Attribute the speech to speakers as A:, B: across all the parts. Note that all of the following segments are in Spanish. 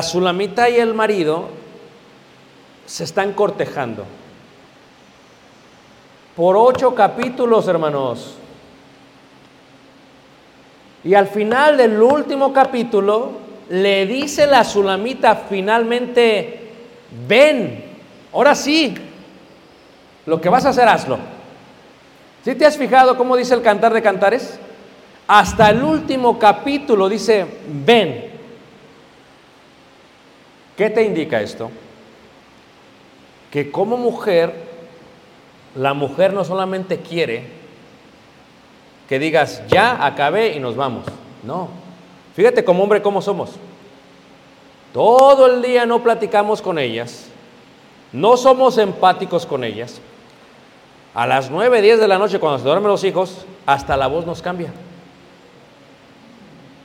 A: La
B: Sulamita y el marido se están cortejando. Por ocho capítulos, hermanos. Y al final del último capítulo, le dice la Sulamita finalmente, ven, ahora sí, lo que vas a hacer, hazlo. ¿Sí te has fijado cómo dice el cantar de cantares? Hasta el último capítulo dice, ven. ¿Qué te indica esto? Que como mujer, la mujer no solamente quiere que digas, ya acabé y nos vamos. No. Fíjate como hombre cómo somos. Todo el día no platicamos con ellas, no somos empáticos con ellas. A las 9, 10 de la noche, cuando se duermen los hijos, hasta la voz nos cambia.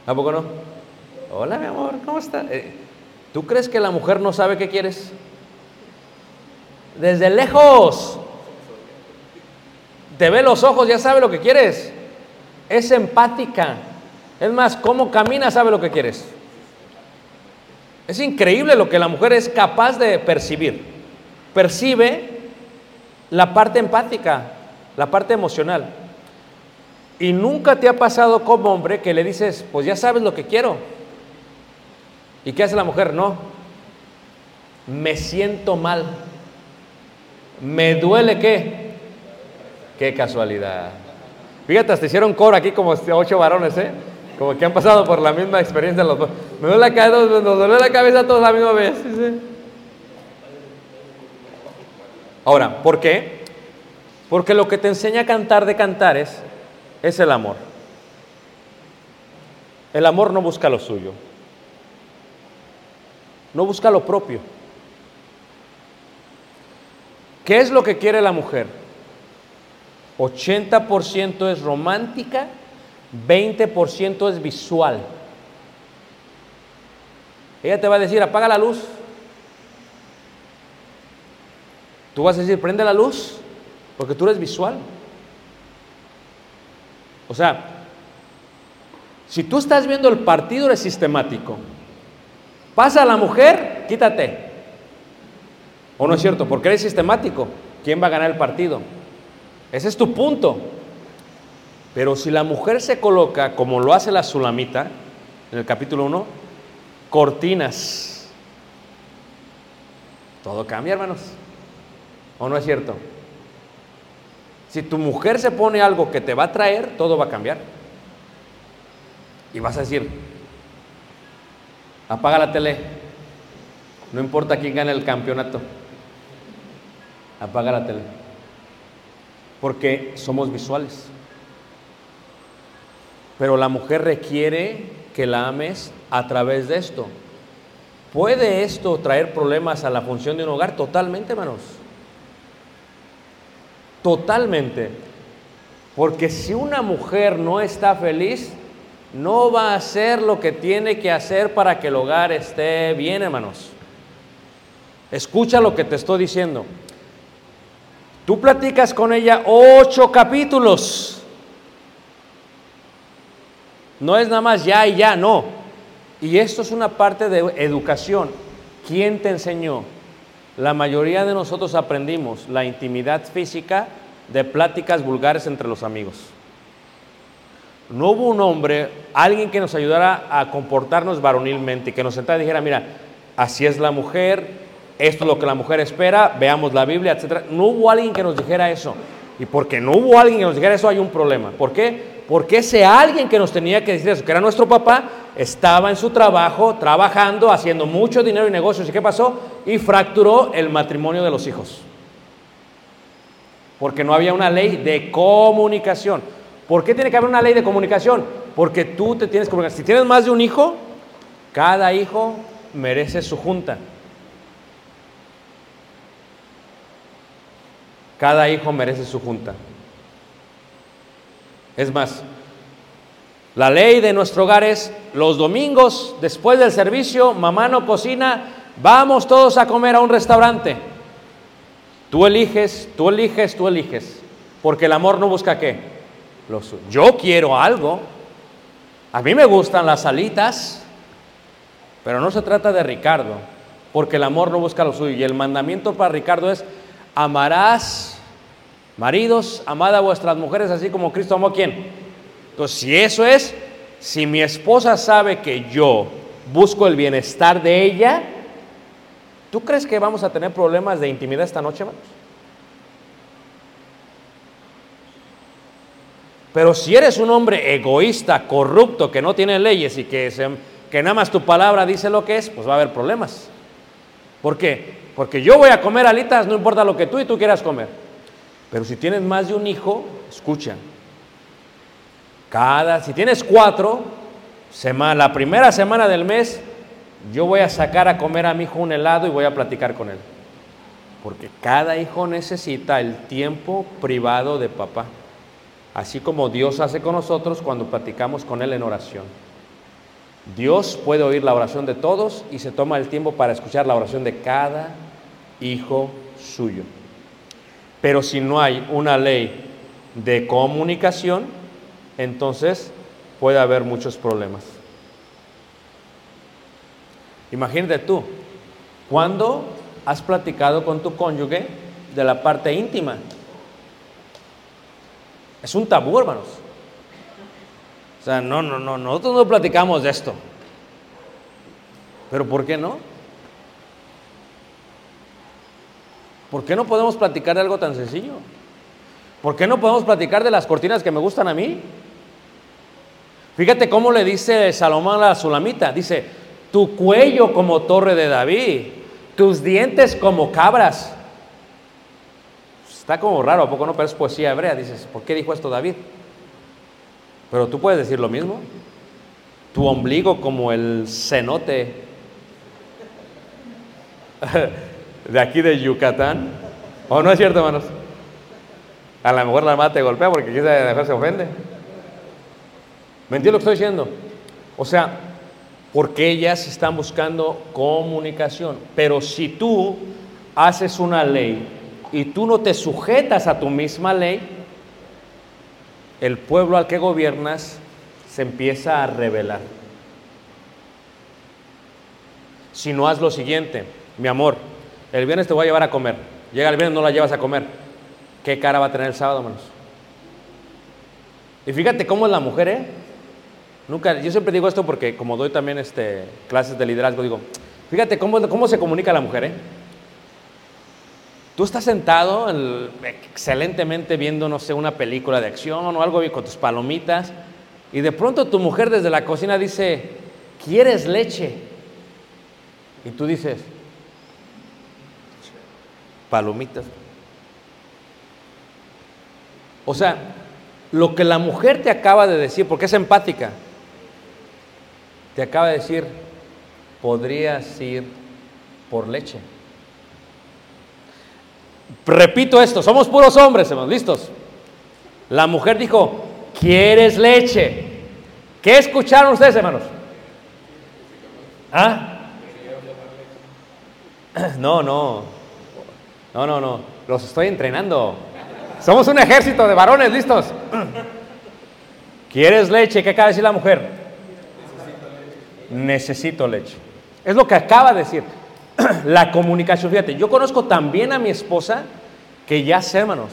B: ¿A poco no? Hola, mi amor, ¿cómo estás? Eh, ¿Tú crees que la mujer no sabe qué quieres? Desde lejos. Te ve los ojos, ya sabe lo que quieres. Es empática. Es más, cómo camina sabe lo que quieres. Es increíble lo que la mujer es capaz de percibir. Percibe la parte empática, la parte emocional. Y nunca te ha pasado como hombre que le dices, pues ya sabes lo que quiero. ¿Y qué hace la mujer? No. Me siento mal. ¿Me duele qué? Qué casualidad. Fíjate, hasta hicieron coro aquí como este ocho varones, ¿eh? Como que han pasado por la misma experiencia los dos. Me duele la cabeza, nos duele la cabeza todos a la misma vez. ¿sí? Ahora, ¿por qué? Porque lo que te enseña a cantar de cantares es el amor. El amor no busca lo suyo. No busca lo propio. ¿Qué es lo que quiere la mujer? 80% es romántica, 20% es visual. Ella te va a decir, apaga la luz. Tú vas a decir, prende la luz, porque tú eres visual. O sea, si tú estás viendo el partido, eres sistemático. Pasa la mujer, quítate. ¿O no es cierto? Porque eres sistemático. ¿Quién va a ganar el partido? Ese es tu punto. Pero si la mujer se coloca, como lo hace la Sulamita, en el capítulo 1, cortinas. Todo cambia, hermanos. ¿O no es cierto? Si tu mujer se pone algo que te va a traer, todo va a cambiar. Y vas a decir, apaga la tele, no importa quién gane el campeonato, apaga la tele, porque somos visuales. Pero la mujer requiere que la ames a través de esto. ¿Puede esto traer problemas a la función de un hogar? Totalmente, hermanos. Totalmente. Porque si una mujer no está feliz, no va a hacer lo que tiene que hacer para que el hogar esté bien, hermanos. Escucha lo que te estoy diciendo. Tú platicas con ella ocho capítulos. No es nada más ya y ya, no. Y esto es una parte de educación. ¿Quién te enseñó? La mayoría de nosotros aprendimos la intimidad física de pláticas vulgares entre los amigos. No hubo un hombre, alguien que nos ayudara a comportarnos varonilmente, que nos sentara y dijera, mira, así es la mujer, esto es lo que la mujer espera, veamos la Biblia, etc. No hubo alguien que nos dijera eso. Y porque no hubo alguien que nos dijera eso, hay un problema. ¿Por qué? Porque ese alguien que nos tenía que decir eso, que era nuestro papá, estaba en su trabajo, trabajando, haciendo mucho dinero y negocios. ¿Y qué pasó? Y fracturó el matrimonio de los hijos. Porque no había una ley de comunicación. ¿Por qué tiene que haber una ley de comunicación? Porque tú te tienes que comunicar. Si tienes más de un hijo, cada hijo merece su junta. Cada hijo merece su junta. Es más, la ley de nuestro hogar es los domingos, después del servicio, mamá no cocina, vamos todos a comer a un restaurante. Tú eliges, tú eliges, tú eliges. Porque el amor no busca qué. Yo quiero algo. A mí me gustan las alitas, pero no se trata de Ricardo, porque el amor no busca lo suyo. Y el mandamiento para Ricardo es, amarás, maridos, amad a vuestras mujeres así como Cristo amó a quién. Entonces, si eso es, si mi esposa sabe que yo busco el bienestar de ella, ¿tú crees que vamos a tener problemas de intimidad esta noche, hermanos? Pero si eres un hombre egoísta, corrupto, que no tiene leyes y que, se- que nada más tu palabra dice lo que es, pues va a haber problemas. ¿Por qué? Porque yo voy a comer alitas, no importa lo que tú y tú quieras comer. Pero si tienes más de un hijo, escucha. Cada, si tienes cuatro, sema- la primera semana del mes, yo voy a sacar a comer a mi hijo un helado y voy a platicar con él. Porque cada hijo necesita el tiempo privado de papá. Así como Dios hace con nosotros cuando platicamos con Él en oración. Dios puede oír la oración de todos y se toma el tiempo para escuchar la oración de cada hijo suyo. Pero si no hay una ley de comunicación, entonces puede haber muchos problemas. Imagínate tú, ¿cuándo has platicado con tu cónyuge de la parte íntima? Es un tabú, hermanos. O sea, no, no, no, nosotros no platicamos de esto. Pero ¿por qué no? ¿Por qué no podemos platicar de algo tan sencillo? ¿Por qué no podemos platicar de las cortinas que me gustan a mí? Fíjate cómo le dice Salomón a la Sulamita. Dice, tu cuello como torre de David, tus dientes como cabras. Está como raro, ¿a poco no? Pero es poesía hebrea. Dices, ¿por qué dijo esto David? Pero tú puedes decir lo mismo. Tu ombligo como el cenote de aquí de Yucatán. ¿O no es cierto, hermanos? A lo mejor la mamá te golpea porque quizá después se ofende. ¿Me entiendes lo que estoy diciendo? O sea, porque ellas están buscando comunicación. Pero si tú haces una ley y tú no te sujetas a tu misma ley, el pueblo al que gobiernas se empieza a rebelar. Si no haz lo siguiente, mi amor, el viernes te voy a llevar a comer. Llega el viernes, no la llevas a comer. ¿Qué cara va a tener el sábado, hermanos? Y fíjate cómo es la mujer, ¿eh? Nunca, yo siempre digo esto porque como doy también este, clases de liderazgo, digo, fíjate cómo, cómo se comunica la mujer, ¿eh? Tú estás sentado el- excelentemente viendo, no sé, una película de acción o algo con tus palomitas Y de pronto tu mujer desde la cocina dice, ¿quieres leche? Y tú dices, palomitas. O sea, lo que la mujer te acaba de decir, porque es empática, te acaba de decir, podrías ir por leche. Repito esto, somos puros hombres, hermanos, listos. La mujer dijo, ¿quieres leche? ¿Qué escucharon ustedes, hermanos? ¿Ah? No, no. No, no, no. Los estoy entrenando. Somos un ejército de varones, listos. ¿Quieres leche? ¿Qué acaba de decir la mujer? Necesito leche. Es lo que acaba de decir. La comunicación, fíjate, yo conozco también a mi esposa que ya sé, hermanos,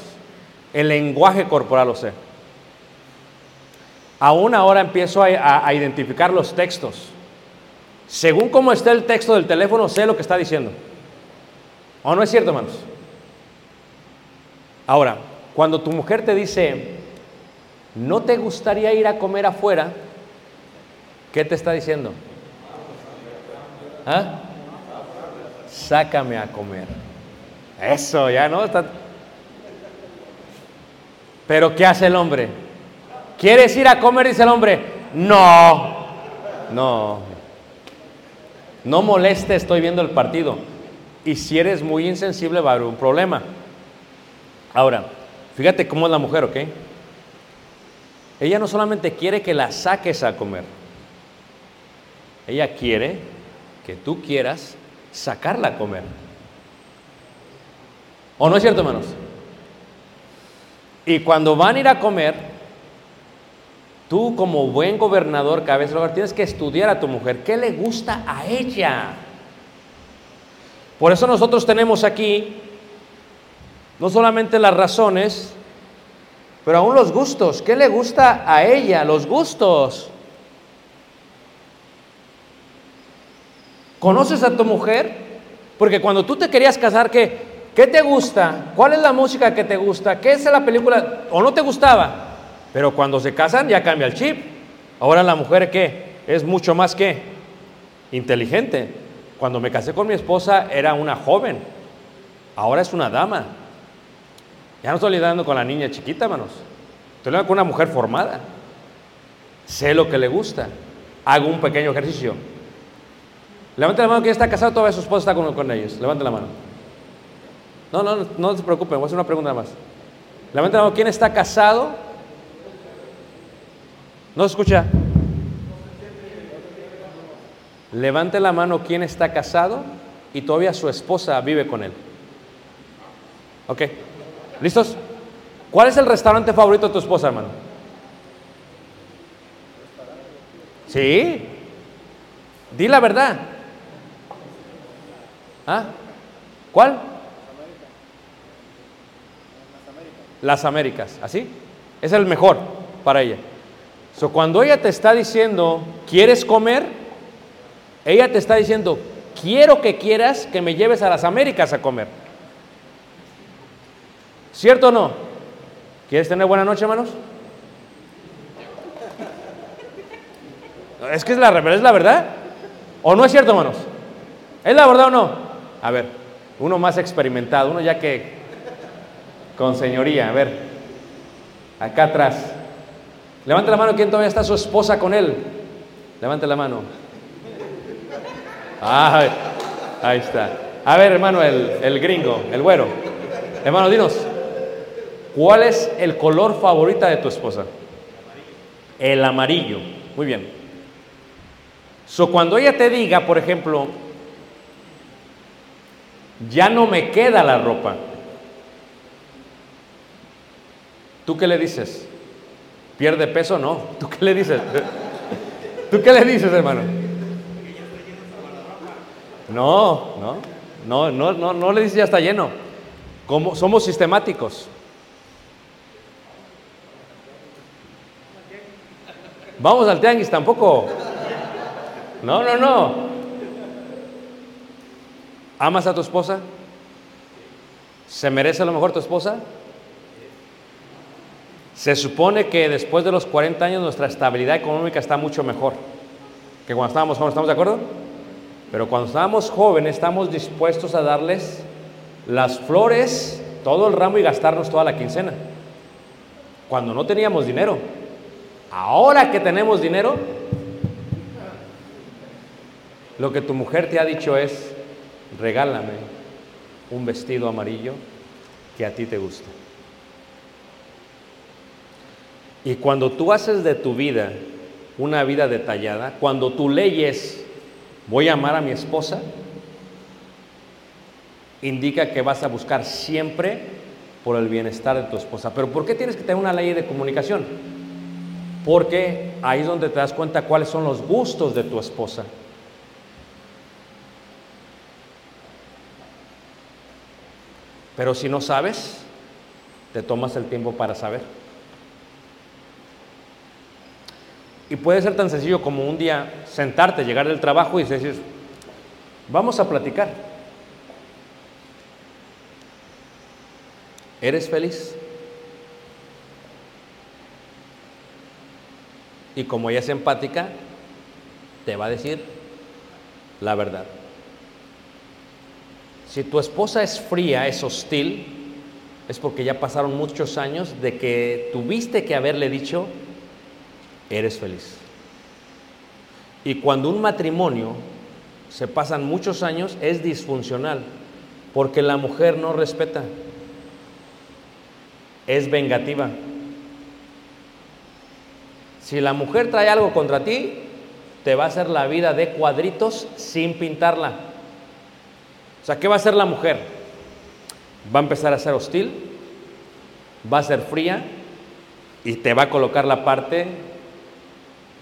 B: el lenguaje corporal lo sé. Aún ahora empiezo a, a- identificar los textos. Según cómo esté el texto del teléfono, sé lo que está diciendo. ¿O no es cierto, hermanos? Ahora, cuando tu mujer te dice, ¿no te gustaría ir a comer afuera? ¿Qué te está diciendo? ¿Ah? Sácame a comer. Eso, ya no está. Pero ¿qué hace el hombre? ¿Quieres ir a comer? Dice el hombre. No, no. No moleste, estoy viendo el partido. Y si eres muy insensible va a haber un problema. Ahora, fíjate cómo es la mujer, ¿ok? Ella no solamente quiere que la saques a comer. Ella quiere que tú quieras sacarla a comer. ¿O no es cierto, hermanos? Y cuando van a ir a comer, tú como buen gobernador, cabeza del hogar, tienes que estudiar a tu mujer. ¿Qué le gusta a ella? Por eso nosotros tenemos aquí no solamente las razones, pero aún los gustos. ¿Qué le gusta a ella? Los gustos. ¿Conoces a tu mujer? Porque cuando tú te querías casar, ¿qué, ¿qué te gusta? ¿Cuál es la música que te gusta? ¿Qué es la película? ¿O no te gustaba? Pero cuando se casan ya cambia el chip. Ahora la mujer, ¿qué? Es mucho más que inteligente. Cuando me casé con mi esposa era una joven. Ahora es una dama. Ya no estoy lidiando con la niña chiquita, hermanos. Estoy lidiando con una mujer formada. Sé lo que le gusta. Hago un pequeño ejercicio. Levante la mano quien está casado, todavía su esposa está con, con ellos. Levante la mano. No, no, no se preocupen, voy a hacer una pregunta más. Levante la mano, ¿quién está casado? ¿No se escucha? Levante la mano, ¿quién está casado? Y todavía su esposa vive con él. Ok. ¿Listos? ¿Cuál es el restaurante favorito de tu esposa, hermano? Sí. Di la verdad. ¿Ah? ¿Cuál? Las Américas. ¿Así? Es el mejor para ella. So, cuando ella te está diciendo, ¿quieres comer? Ella te está diciendo, quiero que quieras que me lleves a las Américas a comer. ¿Cierto o no? ¿Quieres tener buena noche, hermanos? Es que es la, es la verdad. ¿O no es cierto, hermanos? ¿Es la verdad o no? A ver, uno más experimentado, uno ya que con señoría, a ver, acá atrás. Levante la mano, ¿quién todavía está su esposa con él? Levante la mano. Ah, ahí está. A ver, hermano, el, el gringo, el güero. Hermano, dinos, ¿cuál es el color favorita de tu esposa? El amarillo. Muy bien. So, cuando ella te diga, por ejemplo, ya no me queda la ropa, ¿tú qué le dices? ¿Pierde peso? No. ¿Tú qué le dices? ¿Tú qué le dices, hermano? No, no, no, no, no, no le dices ya está lleno. Como somos sistemáticos. Vamos al tianguis tampoco. No, no, no. ¿Amas a tu esposa? ¿Se merece lo mejor tu esposa? Se supone que después de los 40 años nuestra estabilidad económica está mucho mejor que cuando estábamos jóvenes, ¿estamos de acuerdo? Pero cuando estábamos jóvenes estamos dispuestos a darles las flores, todo el ramo y gastarnos toda la quincena. Cuando no teníamos dinero. Ahora que tenemos dinero, lo que tu mujer te ha dicho es, regálame un vestido amarillo que a ti te gusta. Y cuando tú haces de tu vida una vida detallada, cuando tu ley es, voy a amar a mi esposa, indica que vas a buscar siempre por el bienestar de tu esposa. Pero ¿por qué tienes que tener una ley de comunicación? Porque ahí es donde te das cuenta cuáles son los gustos de tu esposa. Pero si no sabes, te tomas el tiempo para saber. Y puede ser tan sencillo como un día sentarte, llegar del trabajo y decir, vamos a platicar. ¿Eres feliz? Y como ella es empática, te va a decir la verdad. Si tu esposa es fría, es hostil, es porque ya pasaron muchos años de que tuviste que haberle dicho, eres feliz. Y cuando un matrimonio se pasan muchos años, es disfuncional, porque la mujer no respeta, es vengativa. Si la mujer trae algo contra ti, te va a hacer la vida de cuadritos sin pintarla. O sea, ¿qué va a hacer la mujer? Va a empezar a ser hostil, va a ser fría y te va a colocar la parte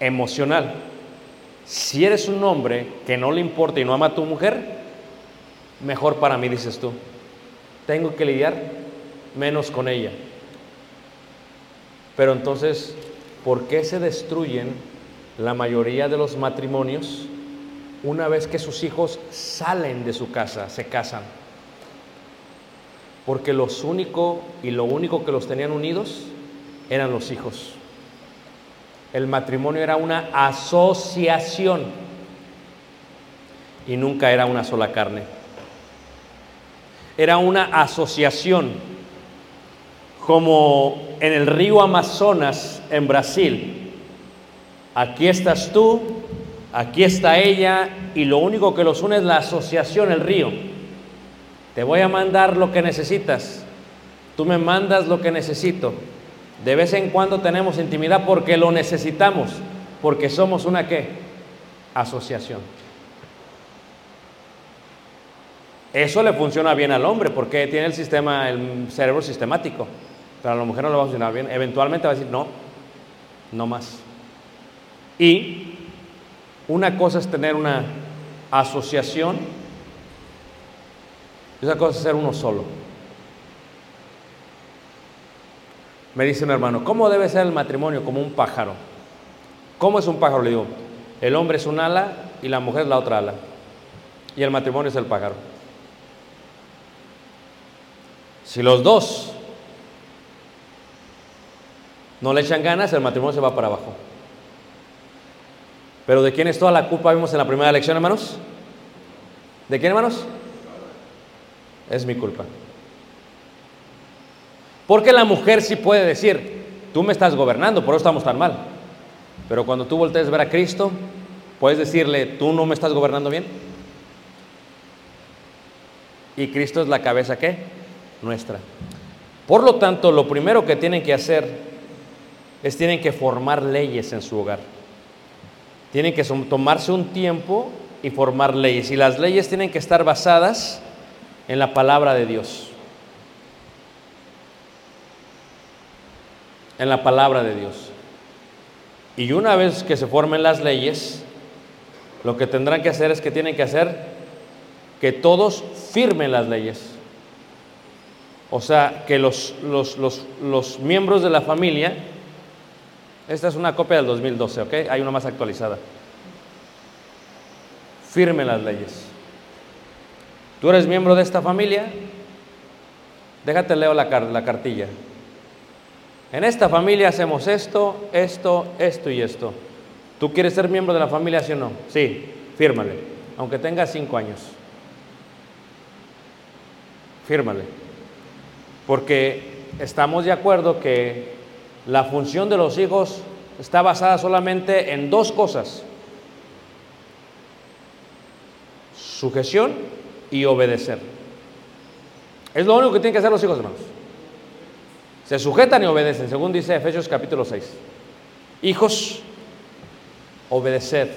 B: emocional. Si eres un hombre que no le importa y no ama a tu mujer, mejor para mí, dices tú. Tengo que lidiar menos con ella. Pero entonces, ¿por qué se destruyen la mayoría de los matrimonios una vez que sus hijos salen de su casa, se casan? Porque los único y lo único que los tenían unidos eran los hijos. El matrimonio era una asociación y nunca era una sola carne. Era una asociación, como en el río Amazonas en Brasil. Aquí estás tú, aquí está ella y lo único que los une es la asociación, el río. Te voy a mandar lo que necesitas, tú me mandas lo que necesito. De vez en cuando tenemos intimidad porque lo necesitamos, porque somos una qué? Asociación. Eso le funciona bien al hombre porque tiene el sistema, el cerebro sistemático. Pero a la mujer no le va a funcionar bien. Eventualmente va a decir, no, no más. Y una cosa es tener una asociación y otra cosa es ser uno solo. Me dice un hermano, ¿cómo debe ser el matrimonio? Como un pájaro. ¿Cómo es un pájaro? Le digo, el hombre es un ala y la mujer es la otra ala. Y el matrimonio es el pájaro. Si los dos no le echan ganas, el matrimonio se va para abajo. Pero ¿de quién es toda la culpa? Vimos en la primera lección, hermanos. ¿De quién, hermanos? Es mi culpa. Porque la mujer sí puede decir, tú me estás gobernando, por eso estamos tan mal. Pero cuando tú voltees a ver a Cristo, puedes decirle, tú no me estás gobernando bien. Y Cristo es la cabeza ¿qué? Nuestra. Por lo tanto, lo primero que tienen que hacer es tienen que formar leyes en su hogar. Tienen que tomarse un tiempo y formar leyes. Y las leyes tienen que estar basadas en la palabra de Dios. En la palabra de Dios. Y una vez que se formen las leyes, lo que tendrán que hacer es que tienen que hacer que todos firmen las leyes. O sea, que los, los, los, los miembros de la familia esta es una copia del 2012, ¿ok? Hay una más actualizada. Firme las leyes. Tú eres miembro de esta familia, déjate leo la, la cartilla. En esta familia hacemos esto, esto, esto y esto. ¿Tú quieres ser miembro de la familia, sí o no? Sí, fírmale, aunque tengas cinco años. Fírmale. Porque estamos de acuerdo que la función de los hijos está basada solamente en dos cosas. Sujeción y obedecer. Es lo único que tienen que hacer los hijos, hermanos. Se sujetan y obedecen, según dice Efesios capítulo 6. Hijos, obedeced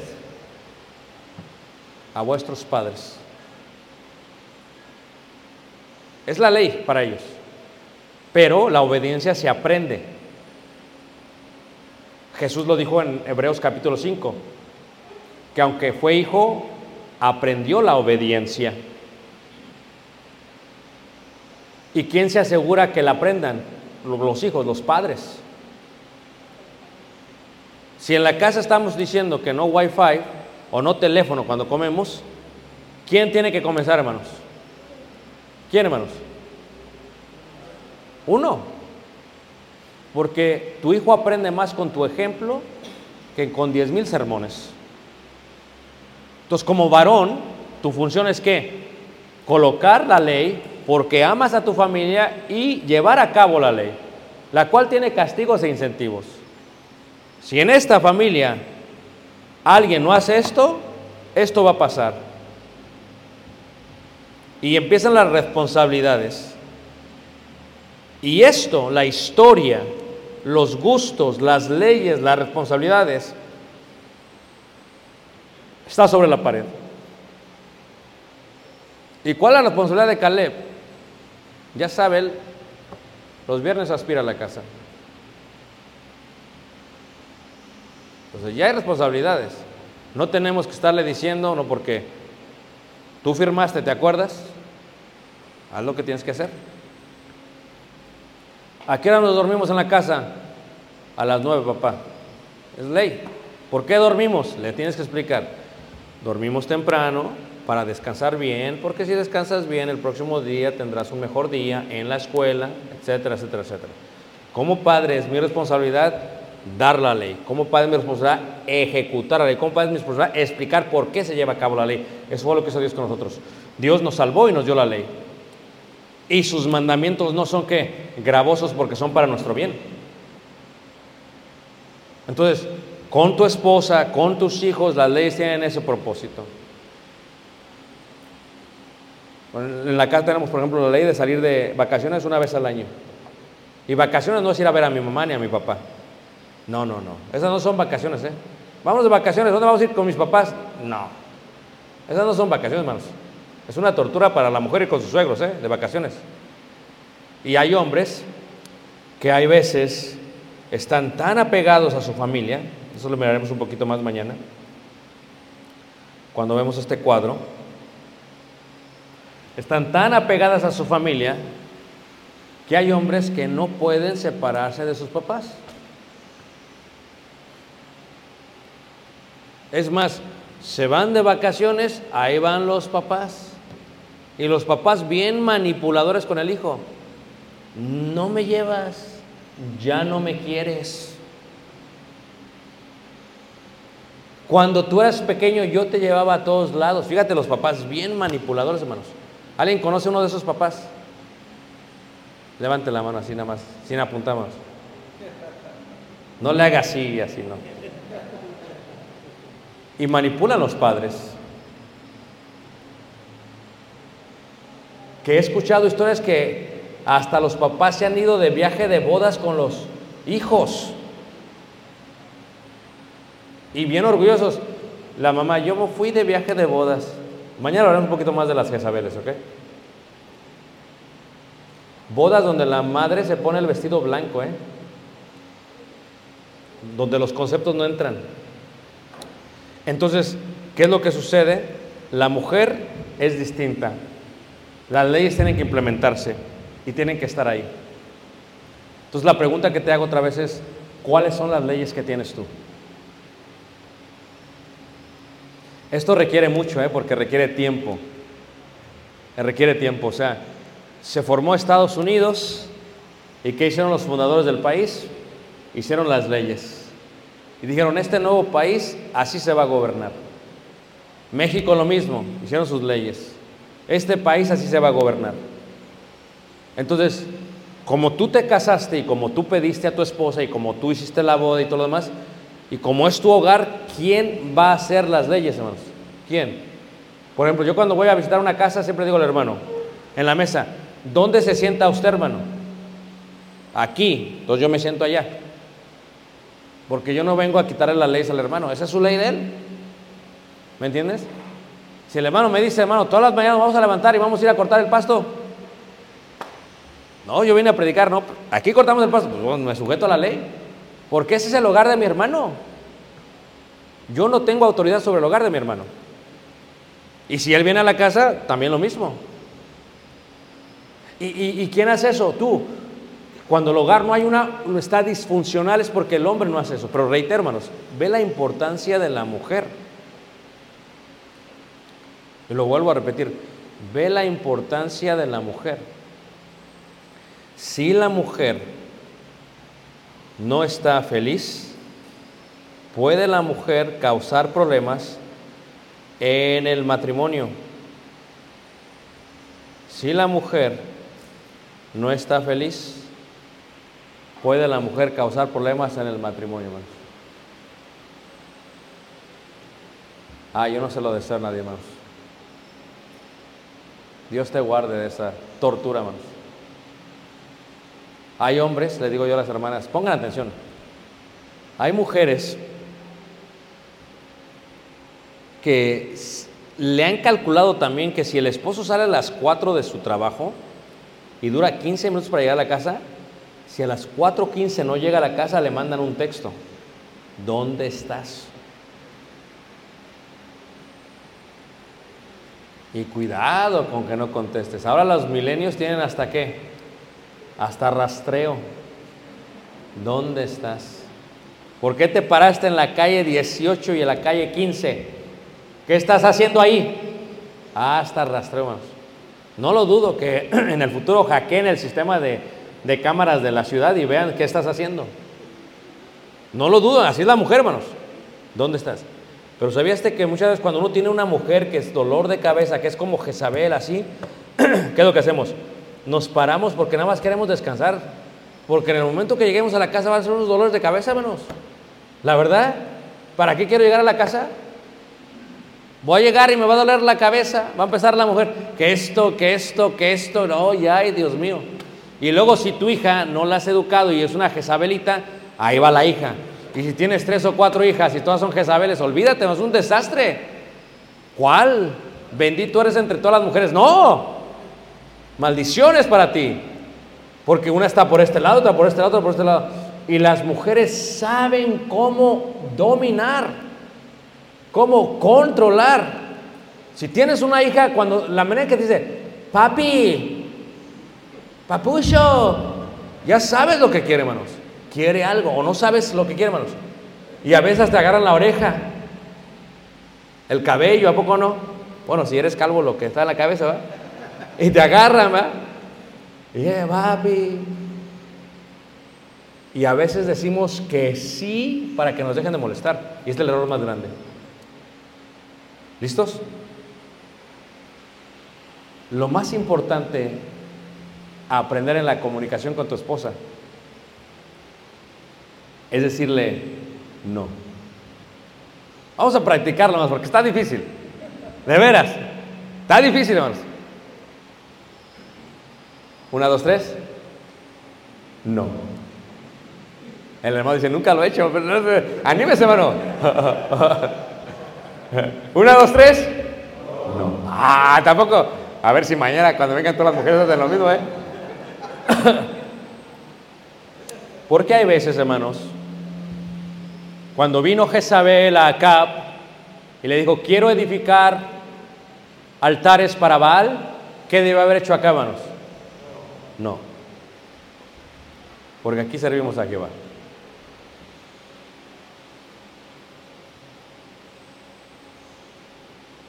B: a vuestros padres. Es la ley para ellos. Pero la obediencia se aprende. Jesús lo dijo en Hebreos capítulo 5, que aunque fue hijo, aprendió la obediencia. ¿Y quién se asegura que la aprendan? Los hijos, los padres. Si en la casa estamos diciendo que no wifi o no teléfono cuando comemos, ¿quién tiene que comenzar, hermanos? ¿Quién, hermanos? Uno. Porque tu hijo aprende más con tu ejemplo que con diez mil sermones. Entonces, como varón, tu función es que colocar la ley porque amas a tu familia y llevar a cabo la ley, la cual tiene castigos e incentivos. Si en esta familia alguien no hace esto, esto va a pasar. Y empiezan las responsabilidades. Y esto, la historia, los gustos, las leyes, las responsabilidades, está sobre la pared. ¿Y cuál es la responsabilidad de Caleb? Ya sabe él, los viernes aspira a la casa. Entonces ya hay responsabilidades. No tenemos que estarle diciendo, no porque tú firmaste, ¿te acuerdas? Haz lo que tienes que hacer. ¿A qué hora nos dormimos en la casa? A las nueve, papá. Es ley. ¿Por qué dormimos? Le tienes que explicar. Dormimos temprano para descansar bien, porque si descansas bien, el próximo día tendrás un mejor día en la escuela, etcétera, etcétera, etcétera. Como padre es mi responsabilidad dar la ley. Como padre es mi responsabilidad ejecutar la ley. Como padre es mi responsabilidad explicar por qué se lleva a cabo la ley. Eso fue lo que hizo Dios con nosotros. Dios nos salvó y nos dio la ley. Y sus mandamientos no son que gravosos porque son para nuestro bien. Entonces, con tu esposa, con tus hijos, las leyes tienen ese propósito. En la casa tenemos, por ejemplo, la ley de salir de vacaciones una vez al año. Y vacaciones no es ir a ver a mi mamá ni a mi papá. No, no, no. Esas no son vacaciones, ¿eh? Vamos de vacaciones, ¿dónde vamos a ir con mis papás? No. Esas no son vacaciones, hermanos. Es una tortura para la mujer y con sus suegros, ¿eh? De vacaciones. Y hay hombres que hay veces están tan apegados a su familia, eso lo miraremos un poquito más mañana, cuando vemos este cuadro, están tan apegadas a su familia que hay hombres que no pueden separarse de sus papás. Es más, se van de vacaciones, ahí van los papás. Y los papás bien manipuladores con el hijo. No me llevas, ya no me quieres. Cuando tú eras pequeño yo te llevaba a todos lados. Fíjate los papás bien manipuladores, hermanos. ¿Alguien conoce uno de esos papás? Levante la mano así nada más, sin apuntamos. No le haga así, así no. Y manipulan los padres. Que he escuchado historias que hasta los papás se han ido de viaje de bodas con los hijos. Y bien orgullosos. La mamá, yo me fui de viaje de bodas. Mañana hablaremos un poquito más de las Jezabeles, ¿ok? Bodas donde la madre se pone el vestido blanco, ¿eh? Donde los conceptos no entran. Entonces, ¿qué es lo que sucede? La mujer es distinta. Las leyes tienen que implementarse y tienen que estar ahí. Entonces, la pregunta que te hago otra vez es, ¿cuáles son las leyes que tienes tú? Esto requiere mucho, ¿eh? porque requiere tiempo. Requiere tiempo. O sea, se formó Estados Unidos ¿Y qué hicieron los fundadores del país? Hicieron las leyes. Y dijeron, este nuevo país así se va a gobernar. México lo mismo, hicieron sus leyes. Este país así se va a gobernar. Entonces, como tú te casaste y como tú pediste a tu esposa y como tú hiciste la boda y todo lo demás, y como es tu hogar, ¿quién va a hacer las leyes, hermanos? ¿Quién? Por ejemplo, yo cuando voy a visitar una casa siempre digo al hermano, en la mesa, ¿dónde se sienta usted, hermano? Aquí, entonces yo me siento allá. Porque yo no vengo a quitarle las leyes al hermano, esa es su ley de él. ¿Me entiendes? Si el hermano me dice, hermano, todas las mañanas vamos a levantar y vamos a ir a cortar el pasto. No, yo vine a predicar, no. Aquí cortamos el pasto, pues bueno, me sujeto a la ley. Porque ese es el hogar de mi hermano. Yo no tengo autoridad sobre el hogar de mi hermano. Y si él viene a la casa, también lo mismo. ¿Y, y, quién hace eso? Tú. Cuando el hogar no hay una, no está disfuncional es porque el hombre no hace eso. Pero reitero, hermanos, ve la importancia de la mujer. Y lo vuelvo a repetir, ve la importancia de la mujer. Si la mujer no está feliz, puede la mujer causar problemas en el matrimonio. Si la mujer no está feliz, puede la mujer causar problemas en el matrimonio, hermanos. Ah, yo no se lo deseo a nadie, hermanos. Dios te guarde de esa tortura, hermanos. Hay hombres, les digo yo a las hermanas, pongan atención. Hay mujeres que le han calculado también que si el esposo sale a las 4 de su trabajo y dura 15 minutos para llegar a la casa, si a las 4.15 no llega a la casa, le mandan un texto. ¿Dónde estás? Y cuidado con que no contestes. Ahora los milenios tienen hasta qué? Hasta rastreo. ¿Dónde estás? ¿Por qué te paraste en la calle 18 y en la calle 15? ¿Qué estás haciendo ahí? Hasta rastreo, hermanos. No lo dudo que en el futuro hackeen el sistema de, de cámaras de la ciudad y vean qué estás haciendo. No lo dudo, así es la mujer, hermanos. ¿Dónde estás? Pero ¿sabías que muchas veces cuando uno tiene una mujer que es dolor de cabeza, que es como Jezabel, así, ¿qué es lo que hacemos? Nos paramos porque nada más queremos descansar. Porque en el momento que lleguemos a la casa van a ser unos dolores de cabeza, hermanos. La verdad, ¿para qué quiero llegar a la casa? Voy a llegar y me va a doler la cabeza. Va a empezar la mujer, que esto, que esto, que esto. No, ya, ay, Dios mío. Y luego si tu hija no la has educado y es una Jezabelita, ahí va la hija. Y si tienes tres o cuatro hijas y todas son Jezabeles, olvídate, no es un desastre. ¿Cuál? Bendito eres entre todas las mujeres. No, maldiciones para ti. Porque una está por este lado, otra por este lado, otra por este lado. Y las mujeres saben cómo dominar, cómo controlar. Si tienes una hija, cuando la manera que te dice, papi, papucho, ya sabes lo que quiere, hermanos quiere algo o no sabes lo que quiere, hermanos. Y a veces te agarran la oreja, el cabello, ¿a poco no? Bueno, si eres calvo, lo que está en la cabeza, ¿va? Y te agarran, ¿va? Y yeah, papi. Y a veces decimos que sí para que nos dejen de molestar. Y este es el error más grande. ¿Listos? Lo más importante a aprender en la comunicación con tu esposa es decirle no. Vamos a practicarlo más porque está difícil. De veras. Está difícil, hermanos. Una, dos, tres. No. El hermano dice, nunca lo he hecho. Pero anímese, hermano. Una, dos, tres. No. Ah, tampoco. A ver si mañana cuando vengan todas las mujeres hacen lo mismo, ¿eh? Porque hay veces, hermanos, cuando vino Jezabel a Acab y le dijo, quiero edificar altares para Baal, ¿qué debe haber hecho Acab, hermanos? No. Porque aquí servimos a Jehová.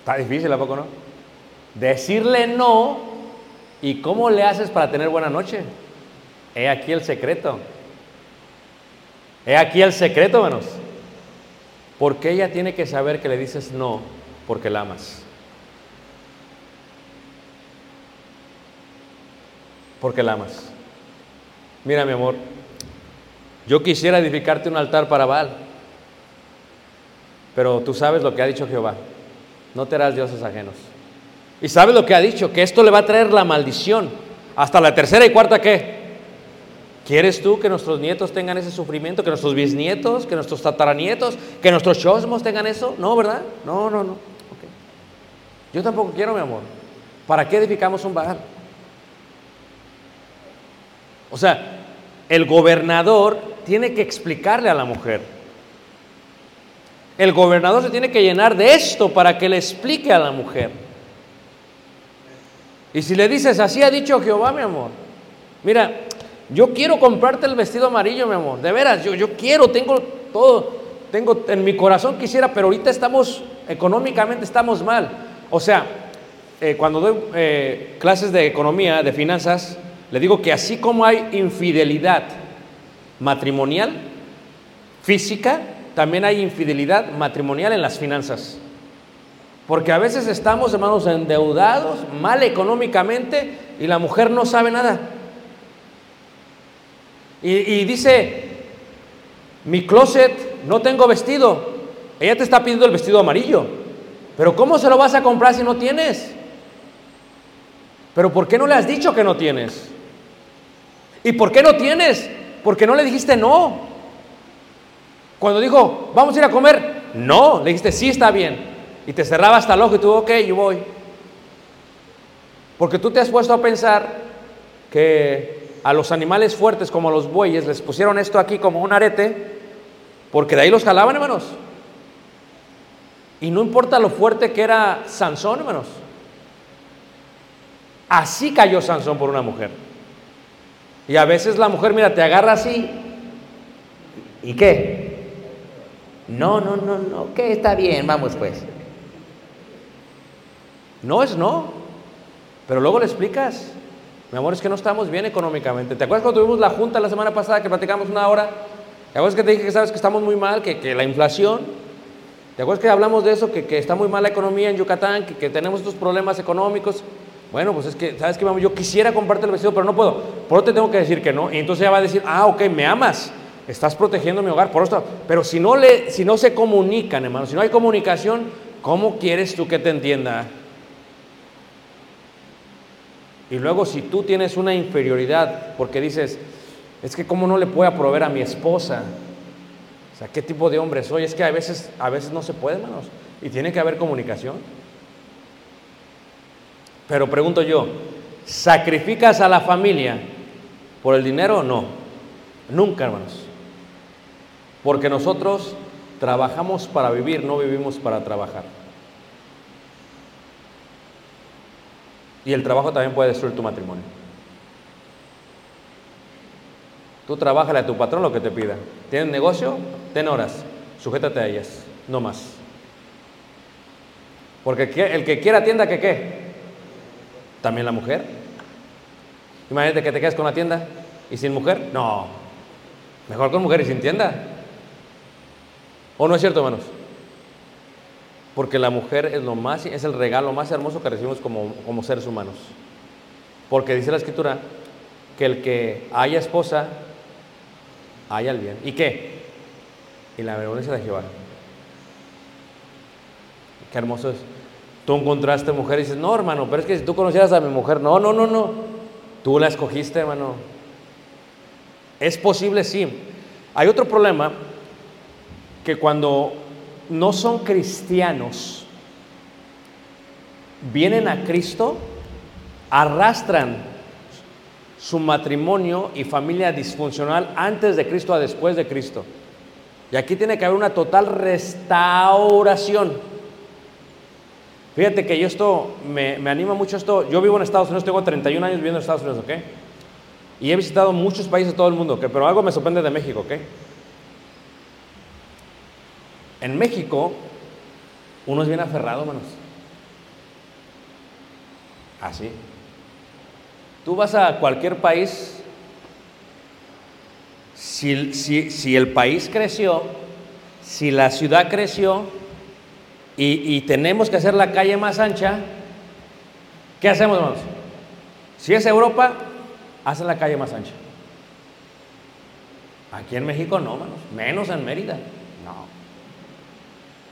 B: Está difícil, ¿a poco no? Decirle no y cómo le haces para tener buena noche. He aquí el secreto. He aquí el secreto, hermanos. Porque ella tiene que saber que le dices no porque la amas. Porque la amas. Mira, mi amor, yo quisiera edificarte un altar para Baal, pero tú sabes lo que ha dicho Jehová. No te harás dioses ajenos. Y sabes lo que ha dicho, que esto le va a traer la maldición. Hasta la tercera y cuarta, ¿qué? ¿Quieres tú que nuestros nietos tengan ese sufrimiento? ¿Que nuestros bisnietos? ¿Que nuestros tataranietos? ¿Que nuestros chosmos tengan eso? No, ¿verdad? No, no, no. Yo tampoco quiero, mi amor. ¿Para qué edificamos un Baal? O sea, el gobernador tiene que explicarle a la mujer. El gobernador se tiene que llenar de esto para que le explique a la mujer. Y si le dices, así ha dicho Jehová, mi amor, mira, yo quiero comprarte el vestido amarillo, mi amor, de veras, yo, yo quiero, tengo todo, tengo en mi corazón quisiera, pero ahorita estamos, económicamente estamos mal. O sea, eh, cuando doy eh, clases de economía, de finanzas, le digo que así como hay infidelidad matrimonial, física, también hay infidelidad matrimonial en las finanzas. Porque a veces estamos, hermanos, endeudados, mal económicamente, y la mujer no sabe nada. Y, dice, mi closet, no tengo vestido. Ella te está pidiendo el vestido amarillo. Pero ¿cómo se lo vas a comprar si no tienes? Pero ¿por qué no le has dicho que no tienes? ¿Y por qué no tienes? Porque no le dijiste no. Cuando dijo, vamos a ir a comer, no, le dijiste, sí está bien. Y te cerraba hasta el ojo y tú, ok, yo voy. Porque tú te has puesto a pensar que a los animales fuertes como los bueyes les pusieron esto aquí como un arete, porque de ahí los jalaban, hermanos. Y no importa lo fuerte que era Sansón, hermanos. Así cayó Sansón por una mujer. Y a veces la mujer, mira, te agarra así. ¿Y qué? No, no, no, no, que está bien, vamos pues. No es no. Pero luego le explicas. Mi amor, es que no estamos bien económicamente. ¿Te acuerdas cuando tuvimos la junta la semana pasada que platicamos una hora? ¿Te acuerdas que te dije que sabes que estamos muy mal, que, que la inflación? ¿Te acuerdas que hablamos de eso, que, que está muy mal la economía en Yucatán, que, que tenemos estos problemas económicos? Bueno, pues es que, ¿sabes qué, mamá? Yo quisiera comprarte el vestido, pero no puedo. Por eso te tengo que decir que no. Y entonces ella va a decir, ah, ok, me amas, estás protegiendo mi hogar. Por esto. Pero si no, le, si no se comunican, hermano, si no hay comunicación, ¿cómo quieres tú que te entienda? Y luego si tú tienes una inferioridad, porque dices, es que cómo no le puedo proveer a mi esposa. O sea, ¿qué tipo de hombre soy? Es que a veces, a veces no se puede, hermanos. Y tiene que haber comunicación. Pero pregunto yo, ¿sacrificas a la familia por el dinero o no? Nunca, hermanos. Porque nosotros trabajamos para vivir, no vivimos para trabajar. Y el trabajo también puede destruir tu matrimonio. Tú trabajale a tu patrón lo que te pida. ¿Tienes negocio? Ten horas. Sujétate a ellas, no más. Porque el que quiera tienda, ¿que qué? También la mujer. Imagínate que te quedas con la tienda y sin mujer. No. Mejor con mujer y sin tienda. ¿O no es cierto, hermanos? Porque la mujer es lo más, es el regalo más hermoso que recibimos como, como seres humanos. Porque dice la escritura que el que haya esposa, haya el bien. ¿Y qué? Y la vergüenza de Jehová. Qué hermoso es. Tú encontraste mujer y dices, no, hermano, pero es que si tú conocieras a mi mujer, no, no, no, no. Tú la escogiste, hermano. Es posible, sí. Hay otro problema que cuando no son cristianos, vienen a Cristo, arrastran su matrimonio y familia disfuncional antes de Cristo a después de Cristo. Y aquí tiene que haber una total restauración. Fíjate que yo esto, me, me, anima mucho esto. Yo vivo en Estados Unidos, tengo 31 años viviendo en Estados Unidos, ¿ok? Y he visitado muchos países de todo el mundo, ¿ok? Pero algo me sorprende de México, ¿ok? En México, uno es bien aferrado, hermanos. Así. Tú vas a cualquier país Si, si- si el país creció, si la ciudad creció y, y tenemos que hacer la calle más ancha, ¿qué hacemos, hermanos? Si es Europa, hacen la calle más ancha. Aquí en México no, hermanos, menos en Mérida.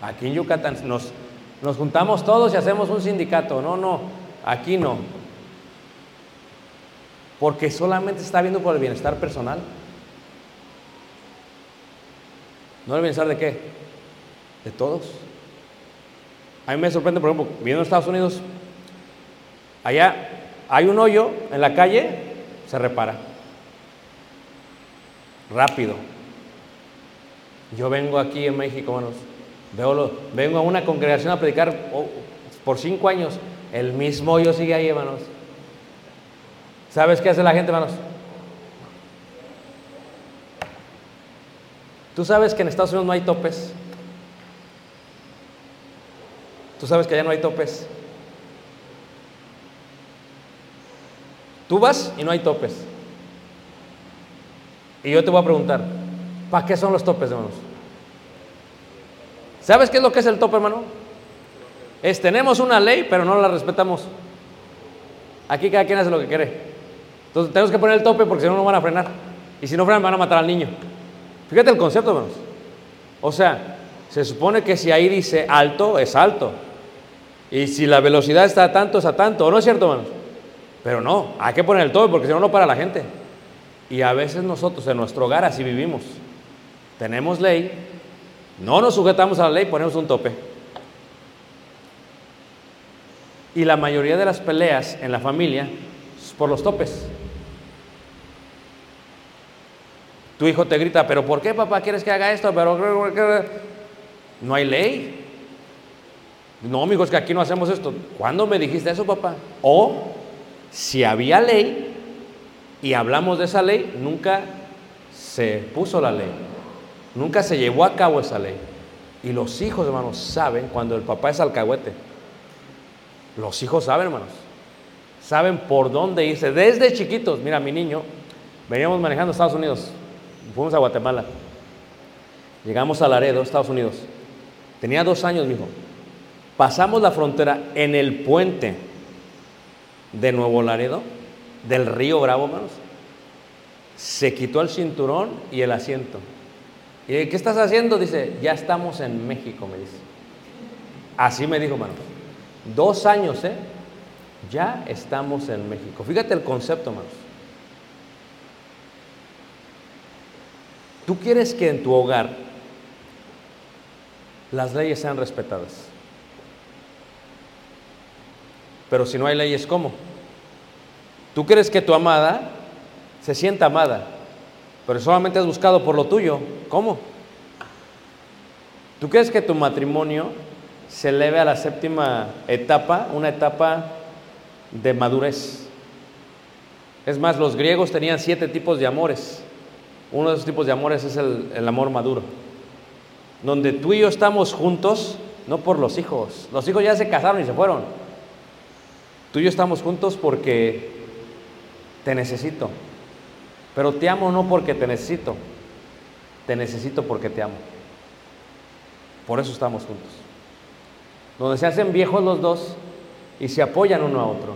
B: Aquí en Yucatán nos, nos juntamos todos y hacemos un sindicato. No, no, aquí no. Porque solamente está viendo por el bienestar personal. ¿No el bienestar de qué? De todos. A mí me sorprende, por ejemplo, viendo en Estados Unidos, allá hay un hoyo en la calle, se repara. Rápido. Yo vengo aquí en México, hermanos, veo vengo a una congregación a predicar por cinco años, el mismo hoyo sigue ahí, hermanos. ¿Sabes qué hace la gente, hermanos? ¿Tú sabes que en Estados Unidos no hay topes? ¿Tú sabes que allá no hay topes? Tú vas y no hay topes. Y yo te voy a preguntar, ¿para qué son los topes, hermanos? ¿Sabes qué es lo que es el tope, hermano? Es tenemos una ley, pero no la respetamos. Aquí cada quien hace lo que quiere. Entonces tenemos que poner el tope porque si no, no van a frenar. Y si no frenan, van a matar al niño. Fíjate el concepto, hermanos. O sea, se supone que si ahí dice alto, es alto. Y si la velocidad está a tanto, es a tanto. ¿O no es cierto, hermanos? Pero no, hay que poner el tope porque si no, no para la gente. Y a veces nosotros en nuestro hogar así vivimos. Tenemos ley, no nos sujetamos a la ley, ponemos un tope. Y la mayoría de las peleas en la familia es por los topes. Tu hijo te grita, pero ¿por qué papá quieres que haga esto? Pero no hay ley. No, amigos, que aquí no hacemos esto. ¿Cuándo me dijiste eso, papá? O si había ley y hablamos de esa ley, nunca se puso la ley. Nunca se llevó a cabo esa ley. Y los hijos, hermanos, saben cuando el papá es alcahuete. Los hijos saben, hermanos. Saben por dónde irse. Desde chiquitos, mira, mi niño, veníamos manejando Estados Unidos. Fuimos a Guatemala. Llegamos a Laredo, Estados Unidos. Tenía dos años, mi hijo. Pasamos la frontera en el puente de Nuevo Laredo, del río Bravo, hermanos. Se quitó el cinturón y el asiento. ¿Y qué estás haciendo? Dice, ya estamos en México, me dice. Así me dijo, hermanos. Dos años, ¿eh? Ya estamos en México. Fíjate el concepto, hermanos. Tú quieres que en tu hogar las leyes sean respetadas. Pero si no hay leyes, ¿cómo? Tú quieres que tu amada se sienta amada, pero solamente has buscado por lo tuyo. ¿Cómo? ¿Tú quieres que tu matrimonio se eleve a la séptima etapa, una etapa de madurez? Es más, los griegos tenían siete tipos de amores. Uno de esos tipos de amores es el, el amor maduro, donde tú y yo estamos juntos, no por los hijos. Los hijos ya se casaron y se fueron. Tú y yo estamos juntos porque te necesito. Pero te amo no porque te necesito. Te necesito porque te amo. Por eso estamos juntos. Donde se hacen viejos los dos y se apoyan uno a otro.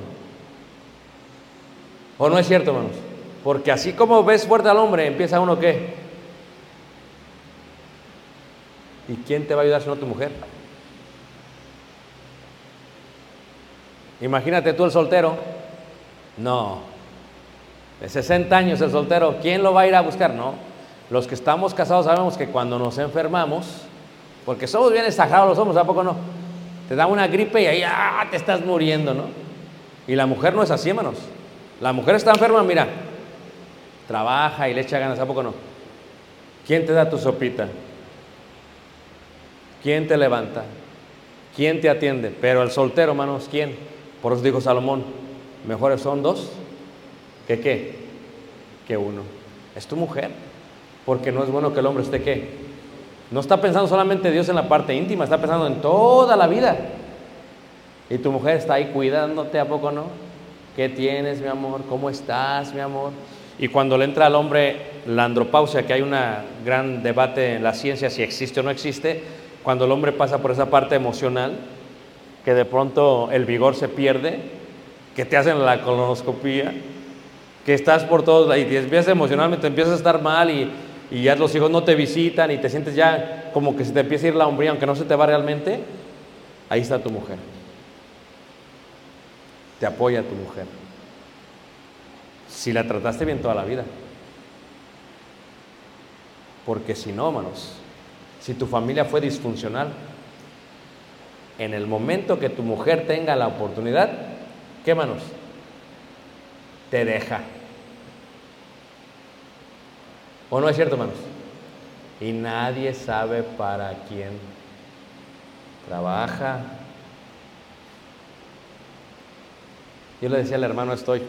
B: ¿O no es cierto, hermanos? Porque así como ves fuerte al hombre, empieza uno qué. ¿Y quién te va a ayudar si no tu mujer? Imagínate tú el soltero. No. De 60 años el soltero, ¿quién lo va a ir a buscar? No. Los que estamos casados sabemos que cuando nos enfermamos, porque somos bien exagerados los hombres, ¿a poco no? Te da una gripe y ahí ah, te estás muriendo, ¿no? Y la mujer no es así, hermanos. La mujer está enferma, mira, trabaja y le echa ganas, ¿a poco no? ¿Quién te da tu sopita? ¿Quién te levanta? ¿Quién te atiende? Pero el soltero, hermanos, ¿quién? Por eso dijo Salomón, mejores son dos que qué, que uno. Es tu mujer, porque no es bueno que el hombre esté qué. No está pensando solamente Dios en la parte íntima, está pensando en toda la vida. Y tu mujer está ahí cuidándote, ¿a poco no? ¿Qué tienes, mi amor? ¿Cómo estás, mi amor? Y cuando le entra al hombre la andropausia, que hay un gran debate en la ciencia si existe o no existe, cuando el hombre pasa por esa parte emocional, que de pronto el vigor se pierde, que te hacen la colonoscopía, que estás por todos y te empiezas emocionalmente, empiezas a estar mal y, y ya los hijos no te visitan y te sientes ya como que se te empieza a ir la hombría, aunque no se te va realmente, ahí está tu mujer. Te apoya tu mujer. Si la trataste bien toda la vida. Porque si no, hermanos, si tu familia fue disfuncional, en el momento que tu mujer tenga la oportunidad, ¿qué manos? Deja. ¿O no es cierto, hermanos? Y nadie sabe para quién trabaja. Yo le decía al hermano, estoy.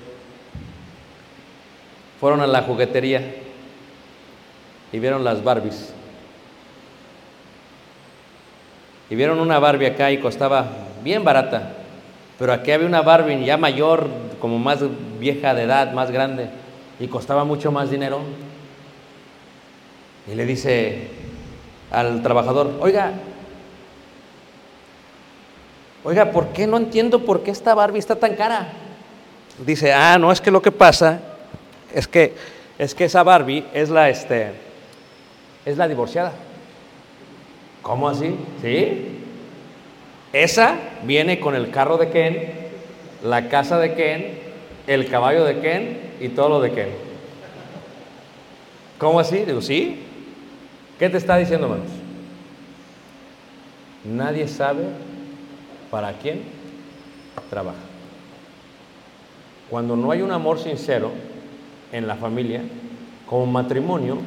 B: Fueron a la juguetería y vieron las Barbies. Y vieron una Barbie acá y costaba bien barata. Pero aquí había una Barbie ya mayor, como más vieja de edad, más grande, y costaba mucho más dinero. Y le dice al trabajador, oiga, oiga, ¿por qué no entiendo por qué esta Barbie está tan cara? Dice, ah, no, es que lo que pasa es que, es que esa Barbie es la, este, es la divorciada. ¿Cómo así? ¿Sí? Esa viene con el carro de Ken, la casa de Ken, el caballo de Ken y todo lo de Ken. ¿Cómo así? Digo, sí. ¿Qué te está diciendo, hermanos? Nadie sabe para quién trabaja. Cuando no hay un amor sincero en la familia, como matrimonio,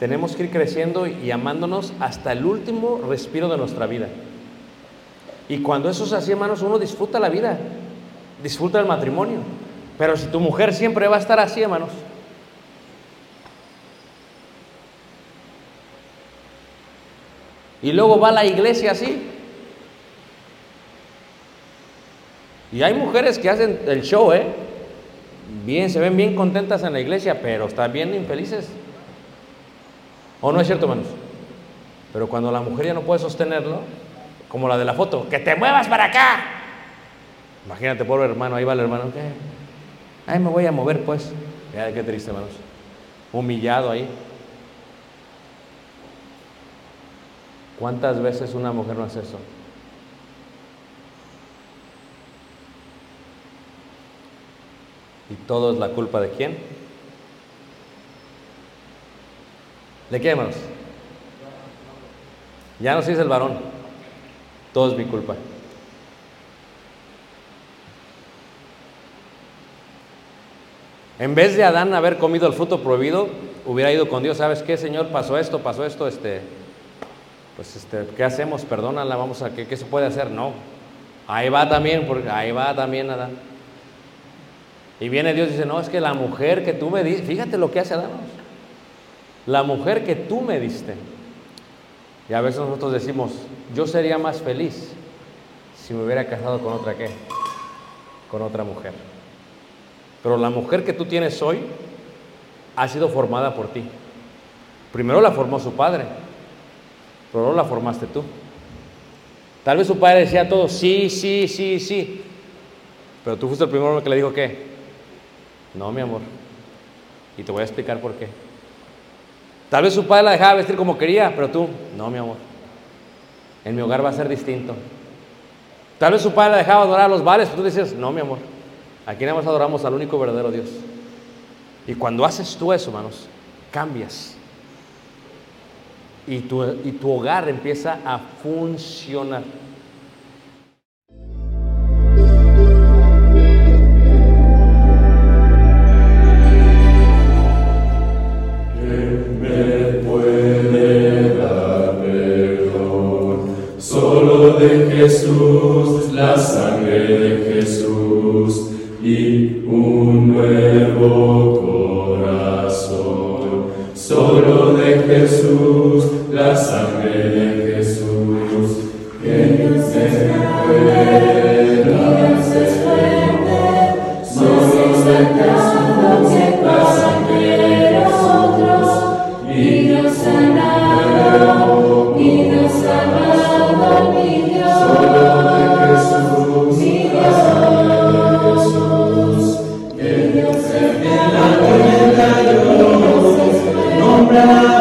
B: tenemos que ir creciendo y amándonos hasta el último respiro de nuestra vida. Y cuando eso es así, hermanos, uno disfruta la vida, disfruta el matrimonio. Pero si tu mujer siempre va a estar así, hermanos, y luego va a la iglesia así. Y hay mujeres que hacen el show, ¿eh? Bien, se ven bien contentas en la iglesia, pero están bien infelices. ¿O no es cierto, hermanos? Pero cuando la mujer ya no puede sostenerlo, como la de la foto, que te muevas para acá. Imagínate, pobre hermano, ahí va el hermano, ¿qué? Ahí me voy a mover, pues. Ya, qué triste, hermanos. Humillado ahí. ¿Cuántas veces una mujer no hace eso? ¿Y todo es la culpa de quién? ¿De qué, hermanos? Ya no se dice el varón. Todo es mi culpa. En vez de Adán haber comido el fruto prohibido, hubiera ido con Dios, ¿sabes qué, Señor? Pasó esto, pasó esto, este, pues este, ¿qué hacemos? Perdónala, vamos a, ¿qué, qué se puede hacer? No. Ahí va también, porque ahí va también Adán. Y viene Dios y dice, no, es que la mujer que tú me diste, fíjate lo que hace Adán. La mujer que tú me diste. Y a veces nosotros decimos, yo sería más feliz si me hubiera casado con otra qué, con otra mujer. Pero la mujer que tú tienes hoy ha sido formada por ti. Primero la formó su padre, pero no la formaste tú. Tal vez su padre decía todo, sí, sí, sí, sí. Pero tú fuiste el primero que le dijo qué. No, mi amor. Y te voy a explicar por qué. Tal vez su padre la dejaba vestir como quería, pero tú, no, mi amor. En mi hogar va a ser distinto. Tal vez su padre la dejaba adorar a los bares, pero tú dices, no, mi amor. Aquí nada más adoramos al único verdadero Dios. Y cuando haces tú eso, hermanos, cambias. Y tu, y tu hogar empieza a funcionar.
C: Senhor.